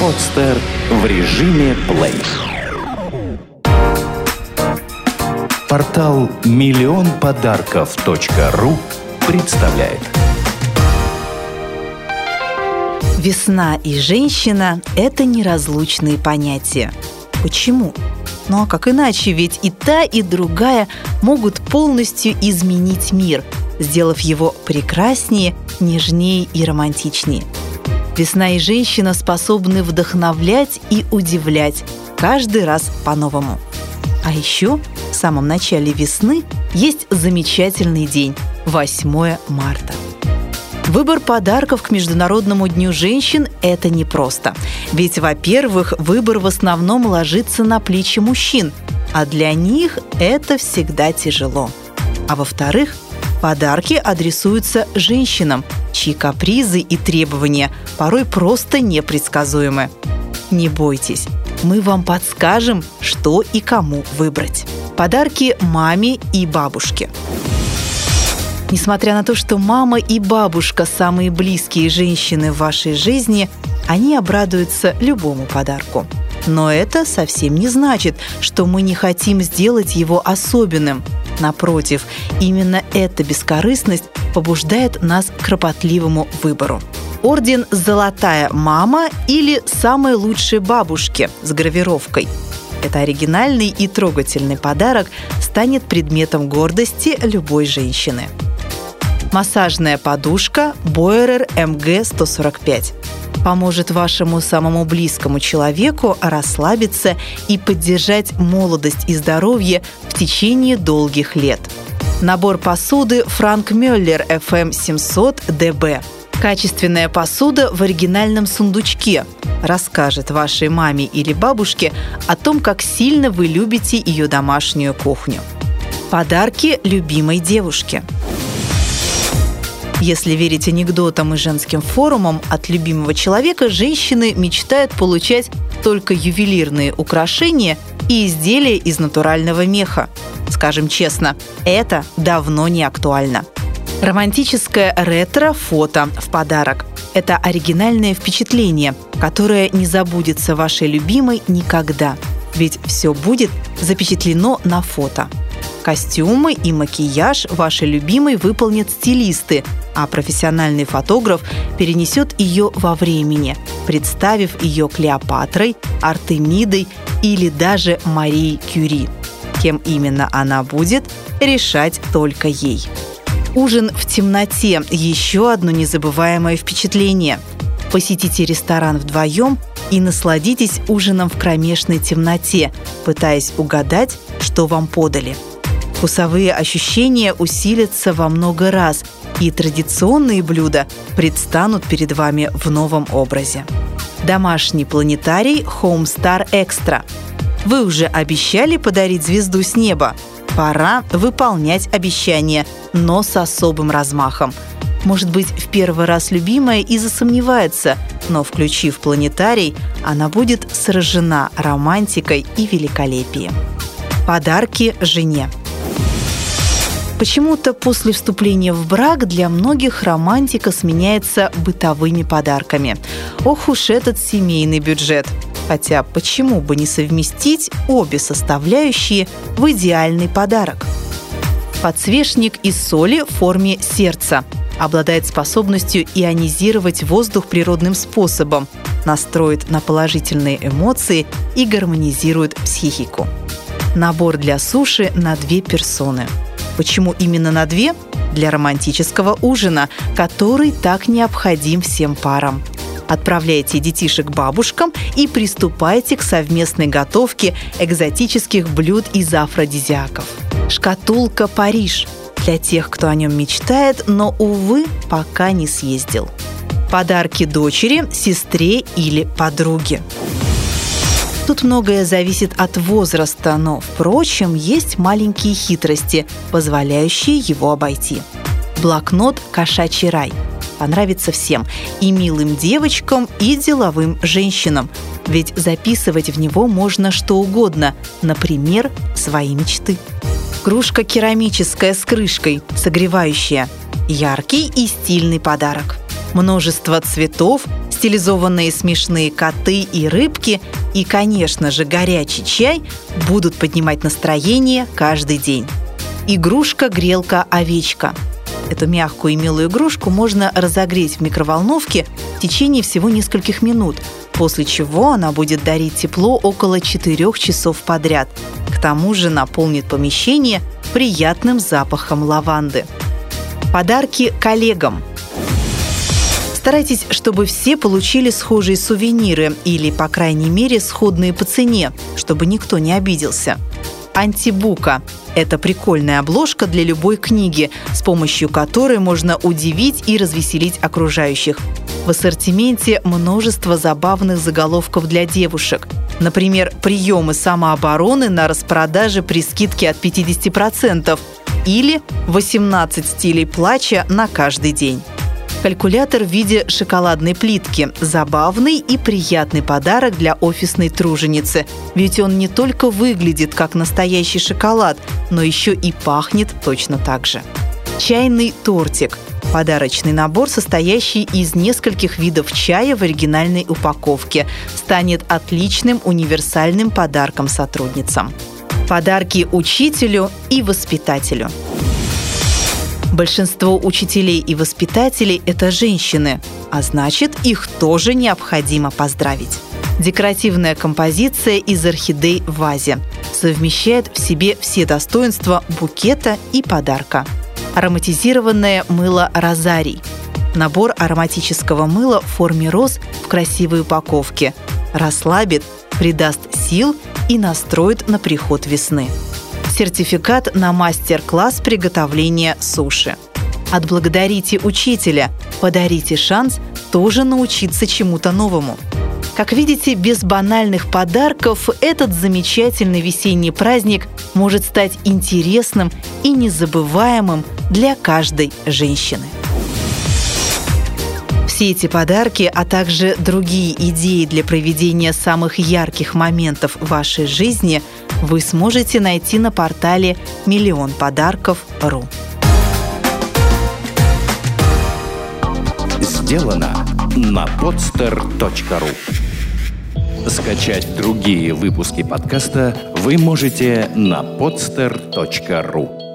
Подстер в режиме плей. Портал миллион подарков.ру представляет. Весна и женщина – это неразлучные понятия. Почему? Ну а как иначе, ведь и та, и другая могут полностью изменить мир, сделав его прекраснее, нежнее и романтичнее. Весна и женщина способны вдохновлять и удивлять каждый раз по-новому. А еще в самом начале весны есть замечательный день – 8 марта. Выбор подарков к Международному дню женщин – это непросто. Ведь, во-первых, выбор в основном ложится на плечи мужчин, а для них это всегда тяжело. А во-вторых, подарки адресуются женщинам, чьи капризы и требования порой просто непредсказуемы. Не бойтесь, мы вам подскажем, что и кому выбрать. Подарки маме и бабушке – Несмотря на то, что мама и бабушка – самые близкие женщины в вашей жизни, они обрадуются любому подарку. Но это совсем не значит, что мы не хотим сделать его особенным. Напротив, именно эта бескорыстность побуждает нас к кропотливому выбору. Орден «Золотая мама» или «Самые лучшие бабушки» с гравировкой – это оригинальный и трогательный подарок станет предметом гордости любой женщины. Массажная подушка Boerer MG145 поможет вашему самому близкому человеку расслабиться и поддержать молодость и здоровье в течение долгих лет. Набор посуды Франк Мюллер FM 700 DB. Качественная посуда в оригинальном сундучке расскажет вашей маме или бабушке о том, как сильно вы любите ее домашнюю кухню. Подарки любимой девушке – если верить анекдотам и женским форумам, от любимого человека женщины мечтают получать только ювелирные украшения и изделия из натурального меха. Скажем честно, это давно не актуально. Романтическое ретро-фото в подарок – это оригинальное впечатление, которое не забудется вашей любимой никогда. Ведь все будет запечатлено на фото. Костюмы и макияж вашей любимой выполнят стилисты, а профессиональный фотограф перенесет ее во времени, представив ее Клеопатрой, Артемидой или даже Марией Кюри. Кем именно она будет, решать только ей. Ужин в темноте – еще одно незабываемое впечатление. Посетите ресторан вдвоем и насладитесь ужином в кромешной темноте, пытаясь угадать, что вам подали. Вкусовые ощущения усилятся во много раз – и традиционные блюда предстанут перед вами в новом образе. Домашний планетарий Homestar Extra. Вы уже обещали подарить звезду с неба? Пора выполнять обещание, но с особым размахом. Может быть, в первый раз любимая и засомневается, но, включив планетарий, она будет сражена романтикой и великолепием. Подарки жене – Почему-то после вступления в брак для многих романтика сменяется бытовыми подарками. Ох уж этот семейный бюджет. Хотя почему бы не совместить обе составляющие в идеальный подарок? Подсвечник из соли в форме сердца обладает способностью ионизировать воздух природным способом, настроит на положительные эмоции и гармонизирует психику. Набор для суши на две персоны – Почему именно на две? Для романтического ужина, который так необходим всем парам. Отправляйте детишек бабушкам и приступайте к совместной готовке экзотических блюд из афродизиаков. Шкатулка «Париж» для тех, кто о нем мечтает, но, увы, пока не съездил. Подарки дочери, сестре или подруге. Тут многое зависит от возраста, но, впрочем, есть маленькие хитрости, позволяющие его обойти. Блокнот «Кошачий рай» понравится всем – и милым девочкам, и деловым женщинам. Ведь записывать в него можно что угодно, например, свои мечты. Кружка керамическая с крышкой, согревающая. Яркий и стильный подарок – Множество цветов, стилизованные смешные коты и рыбки и, конечно же, горячий чай будут поднимать настроение каждый день. Игрушка-грелка-овечка. Эту мягкую и милую игрушку можно разогреть в микроволновке в течение всего нескольких минут, после чего она будет дарить тепло около 4 часов подряд. К тому же наполнит помещение приятным запахом лаванды. Подарки коллегам – Старайтесь, чтобы все получили схожие сувениры или, по крайней мере, сходные по цене, чтобы никто не обиделся. Антибука – это прикольная обложка для любой книги, с помощью которой можно удивить и развеселить окружающих. В ассортименте множество забавных заголовков для девушек. Например, приемы самообороны на распродаже при скидке от 50% или 18 стилей плача на каждый день. Калькулятор в виде шоколадной плитки. Забавный и приятный подарок для офисной труженицы. Ведь он не только выглядит как настоящий шоколад, но еще и пахнет точно так же. Чайный тортик – Подарочный набор, состоящий из нескольких видов чая в оригинальной упаковке, станет отличным универсальным подарком сотрудницам. Подарки учителю и воспитателю. Большинство учителей и воспитателей – это женщины, а значит, их тоже необходимо поздравить. Декоративная композиция из орхидей в вазе совмещает в себе все достоинства букета и подарка. Ароматизированное мыло «Розарий» – набор ароматического мыла в форме роз в красивой упаковке. Расслабит, придаст сил и настроит на приход весны сертификат на мастер-класс приготовления суши. Отблагодарите учителя, подарите шанс тоже научиться чему-то новому. Как видите, без банальных подарков этот замечательный весенний праздник может стать интересным и незабываемым для каждой женщины. Все эти подарки, а также другие идеи для проведения самых ярких моментов вашей жизни – вы сможете найти на портале «Миллион подарков.ру». Сделано на podster.ru Скачать другие выпуски подкаста вы можете на podster.ru